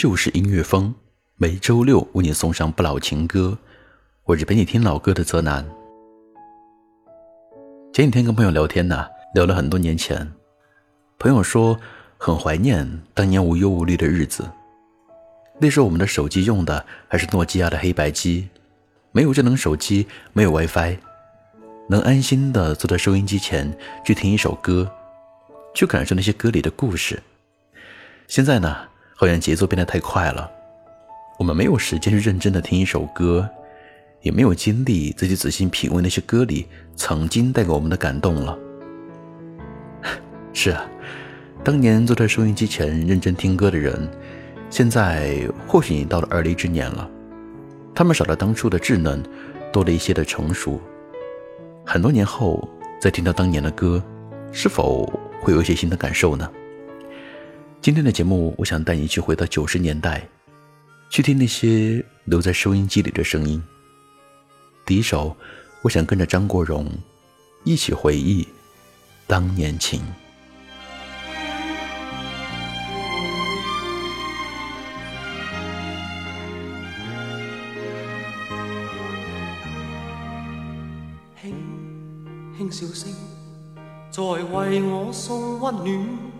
就是音乐风，每周六为你送上不老情歌。我是陪你听老歌的泽南。前几天跟朋友聊天呢，聊了很多年前，朋友说很怀念当年无忧无虑的日子。那时候我们的手机用的还是诺基亚的黑白机，没有智能手机，没有 WiFi，能安心的坐在收音机前去听一首歌，去感受那些歌里的故事。现在呢？好像节奏变得太快了，我们没有时间去认真的听一首歌，也没有精力再去仔细品味那些歌里曾经带给我们的感动了。是啊，当年坐在收音机前认真听歌的人，现在或许已经到了而立之年了，他们少了当初的稚嫩，多了一些的成熟。很多年后再听到当年的歌，是否会有一些新的感受呢？今天的节目，我想带你去回到九十年代，去听那些留在收音机里的声音。第一首，我想跟着张国荣一起回忆当年情。轻轻笑声，在为我送温暖。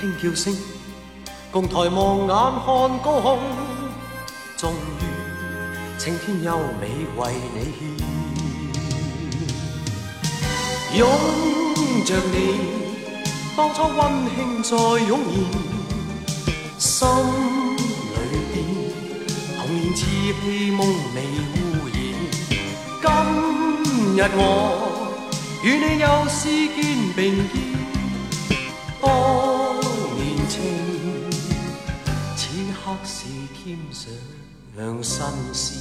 轻叫声，共抬望眼看高空，终于青天优美为你献。拥着你，当初温馨再涌现，心里边童年稚气梦未污染。今日我与你又是肩并肩，当。添上新事，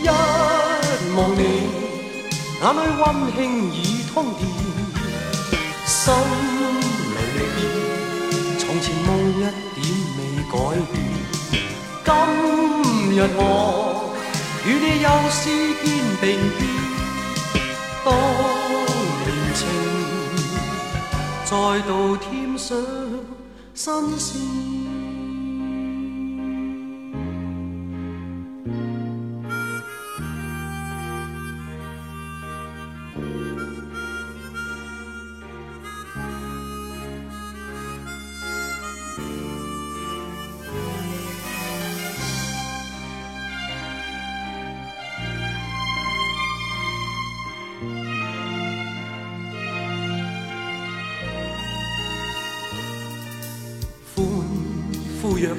一望你眼里温馨已通电，心里边从前梦一点未改变。今日我与你又是肩并肩，当年情。再度添上新鲜。呼跃起，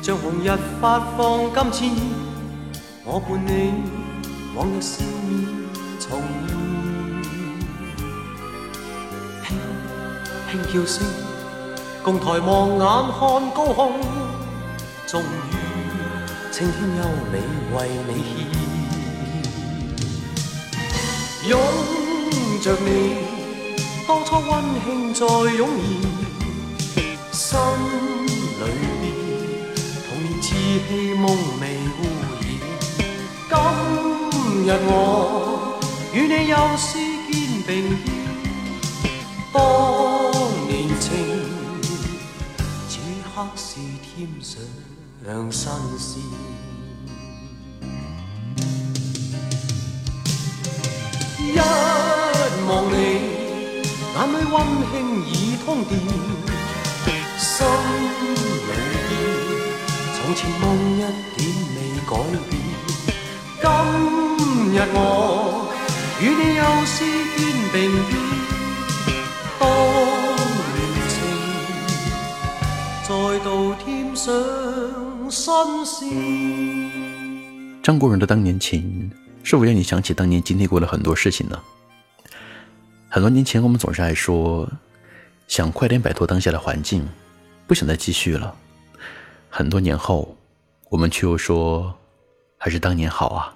像红日发放金箭，我伴你往日笑面重现。轻轻叫声，共抬望眼看高空，终于青天优美为你献。拥着你，当初温馨再涌现，心。里边童年稚气梦未污染。今日我与你又是肩并肩，当年情此刻是添上新鲜。一望你眼里温馨已通电，从前梦一点未改变。今日我与你又是肩并肩，当年情再度添上新鲜。张国荣的当年情，是否让你想起当年经历过的很多事情呢？很多年前，我们总是爱说，想快点摆脱当下的环境，不想再继续了。很多年后，我们却又说，还是当年好啊。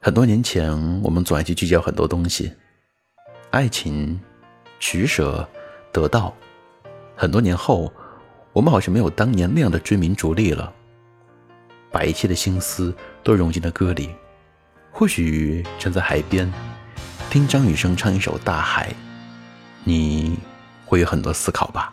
很多年前，我们总爱去计较很多东西，爱情、取舍、得到。很多年后，我们好像没有当年那样的追名逐利了，把一切的心思都融进了歌里。或许站在海边。听张雨生唱一首《大海》，你会有很多思考吧。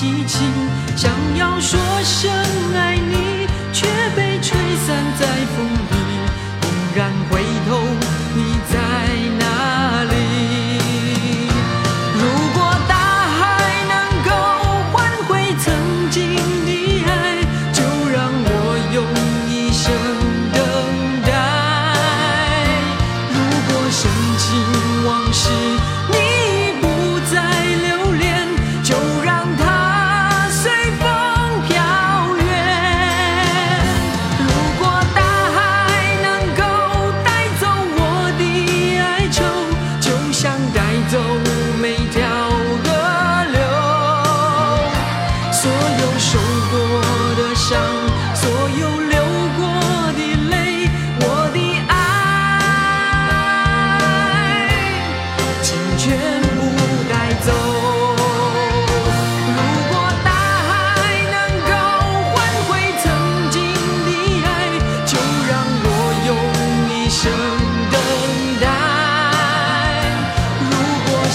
激情，想要说声爱你，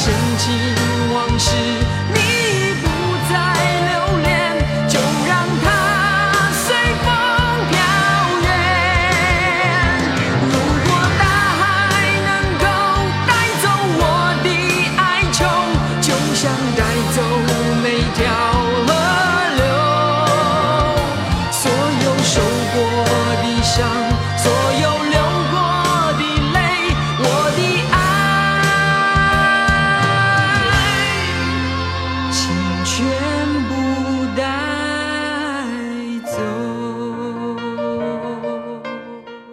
深情往事，你。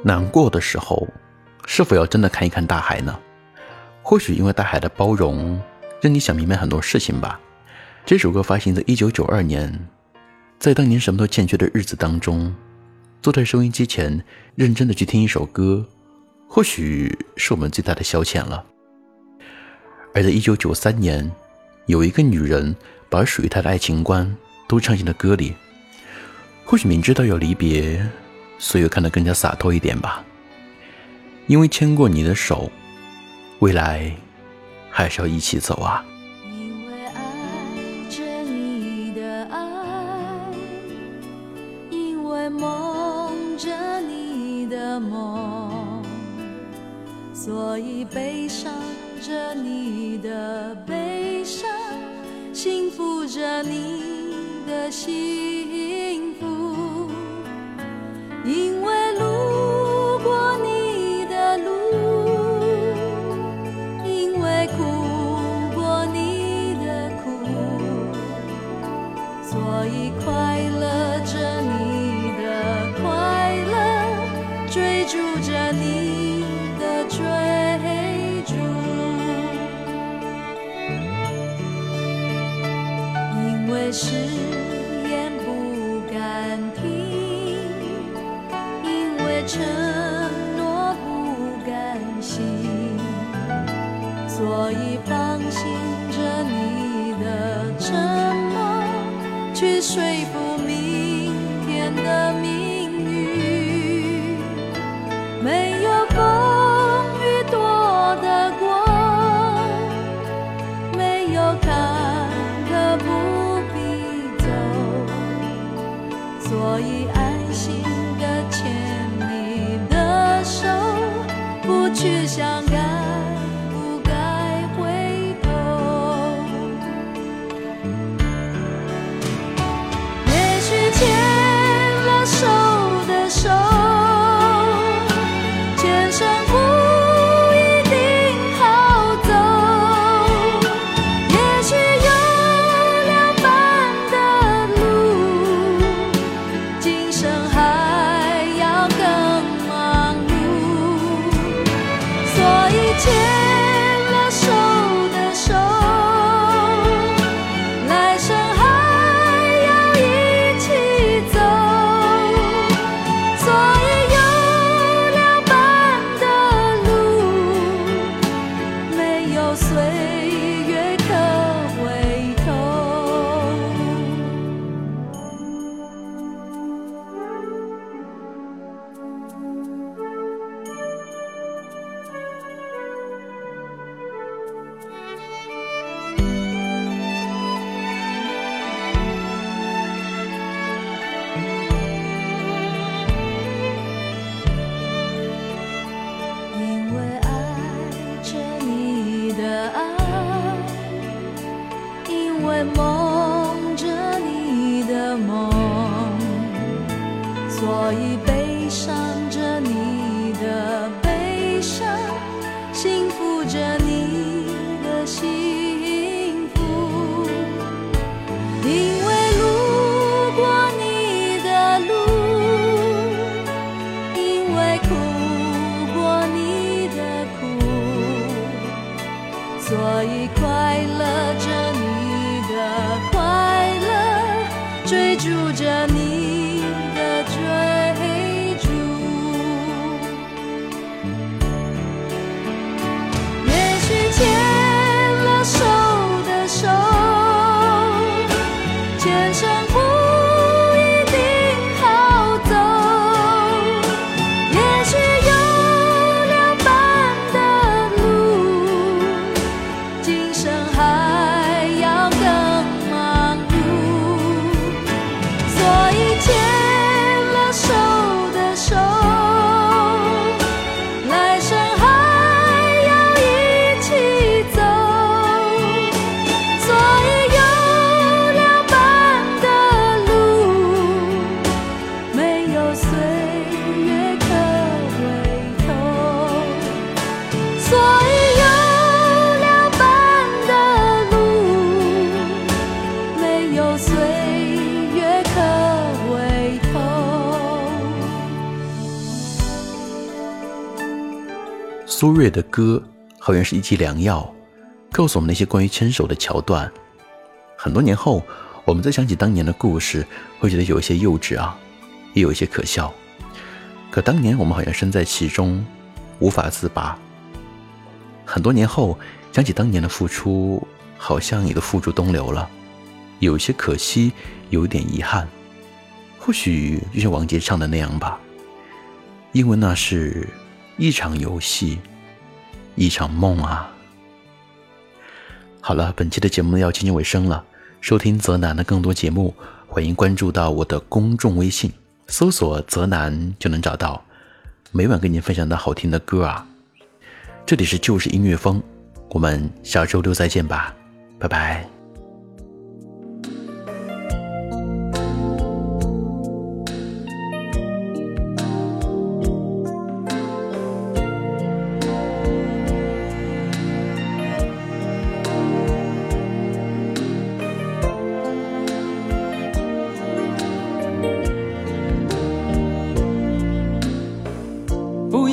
难过的时候，是否要真的看一看大海呢？或许因为大海的包容，让你想明白很多事情吧。这首歌发行在一九九二年，在当年什么都欠缺的日子当中，坐在收音机前认真的去听一首歌，或许是我们最大的消遣了。而在一九九三年，有一个女人把属于她的爱情观都唱进了歌里。或许明知道要离别，所以看得更加洒脱一点吧。因为牵过你的手，未来还是要一起走啊。因为爱着你的爱，因为梦着你的梦，所以悲伤着你的悲伤，幸福着你的心住着有坎坷不必走，所以安心的牵你的手，不去想苏芮的歌好像是一剂良药，告诉我们那些关于牵手的桥段。很多年后，我们再想起当年的故事，会觉得有一些幼稚啊，也有一些可笑。可当年我们好像身在其中，无法自拔。很多年后，想起当年的付出，好像也都付诸东流了，有些可惜，有一点遗憾。或许就像王杰唱的那样吧，因为那是一场游戏，一场梦啊。好了，本期的节目要接近尾声了。收听泽南的更多节目，欢迎关注到我的公众微信，搜索“泽南”就能找到。每晚跟您分享的好听的歌啊。这里是就是音乐风，我们下周六再见吧，拜拜。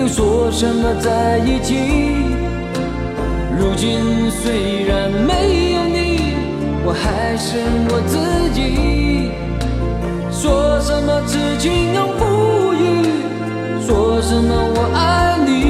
又说什么在一起？如今虽然没有你，我还是我自己。说什么痴情永不渝，说什么我爱你。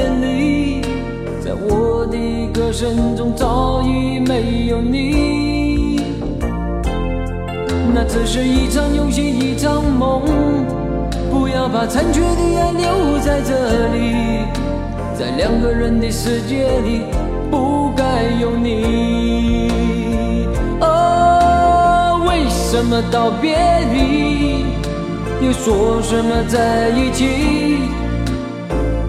眼里，在我的歌声中早已没有你。那只是一场游戏，一场梦。不要把残缺的爱留在这里，在两个人的世界里，不该有你。哦，为什么道别离，又说什么在一起？